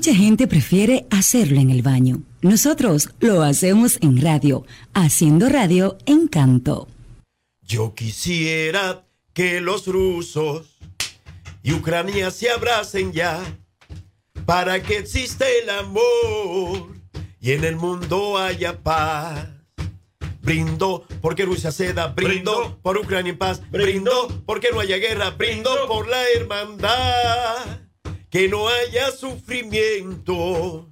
Mucha gente prefiere hacerlo en el baño. Nosotros lo hacemos en radio, haciendo radio en canto. Yo quisiera que los rusos y Ucrania se abracen ya para que exista el amor y en el mundo haya paz. Brindo porque Rusia ceda, brindo, por Ucrania en paz, brindo porque no haya guerra, brindo por la hermandad, que no haya sufrimiento,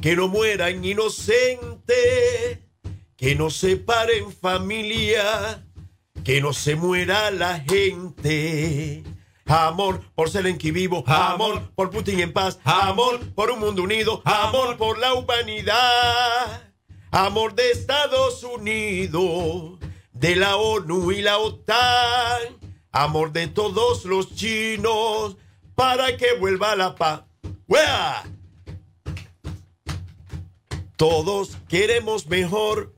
que no mueran inocentes, que no se paren familia, que no se muera la gente. Amor por Zelensky vivo, amor por Putin en paz, amor por un mundo unido, amor por la humanidad. Amor de Estados Unidos, de la ONU y la OTAN. Amor de todos los chinos para que vuelva la paz. ¡Wea! Todos queremos mejor.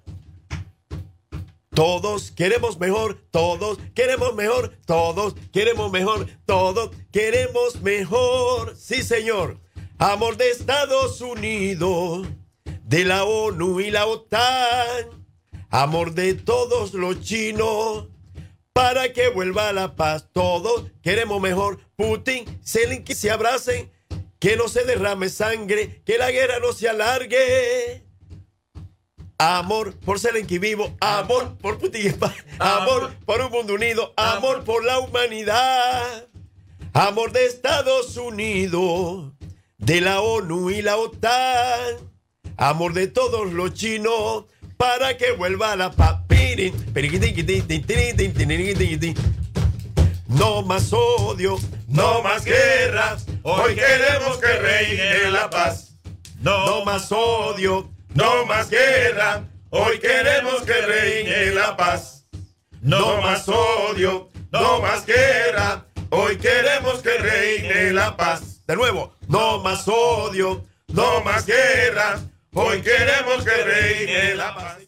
Todos queremos mejor, todos queremos mejor, todos queremos mejor, todos queremos mejor. Sí, señor. Amor de Estados Unidos de la ONU y la OTAN, amor de todos los chinos, para que vuelva la paz. Todos queremos mejor. Putin, Zelensky se abracen, que no se derrame sangre, que la guerra no se alargue. Amor por Zelensky vivo, amor por Putin amor por un mundo unido, amor por la humanidad, amor de Estados Unidos, de la ONU y la OTAN amor de todos los chinos, para que vuelva la paz. No más odio, no más guerra, hoy queremos que reine la paz. No más odio, no más guerra, hoy queremos que reine la paz. No más odio, no más guerra, hoy queremos que reine la paz. De nuevo, no más odio, no más guerra, Hoy queremos que reine la paz.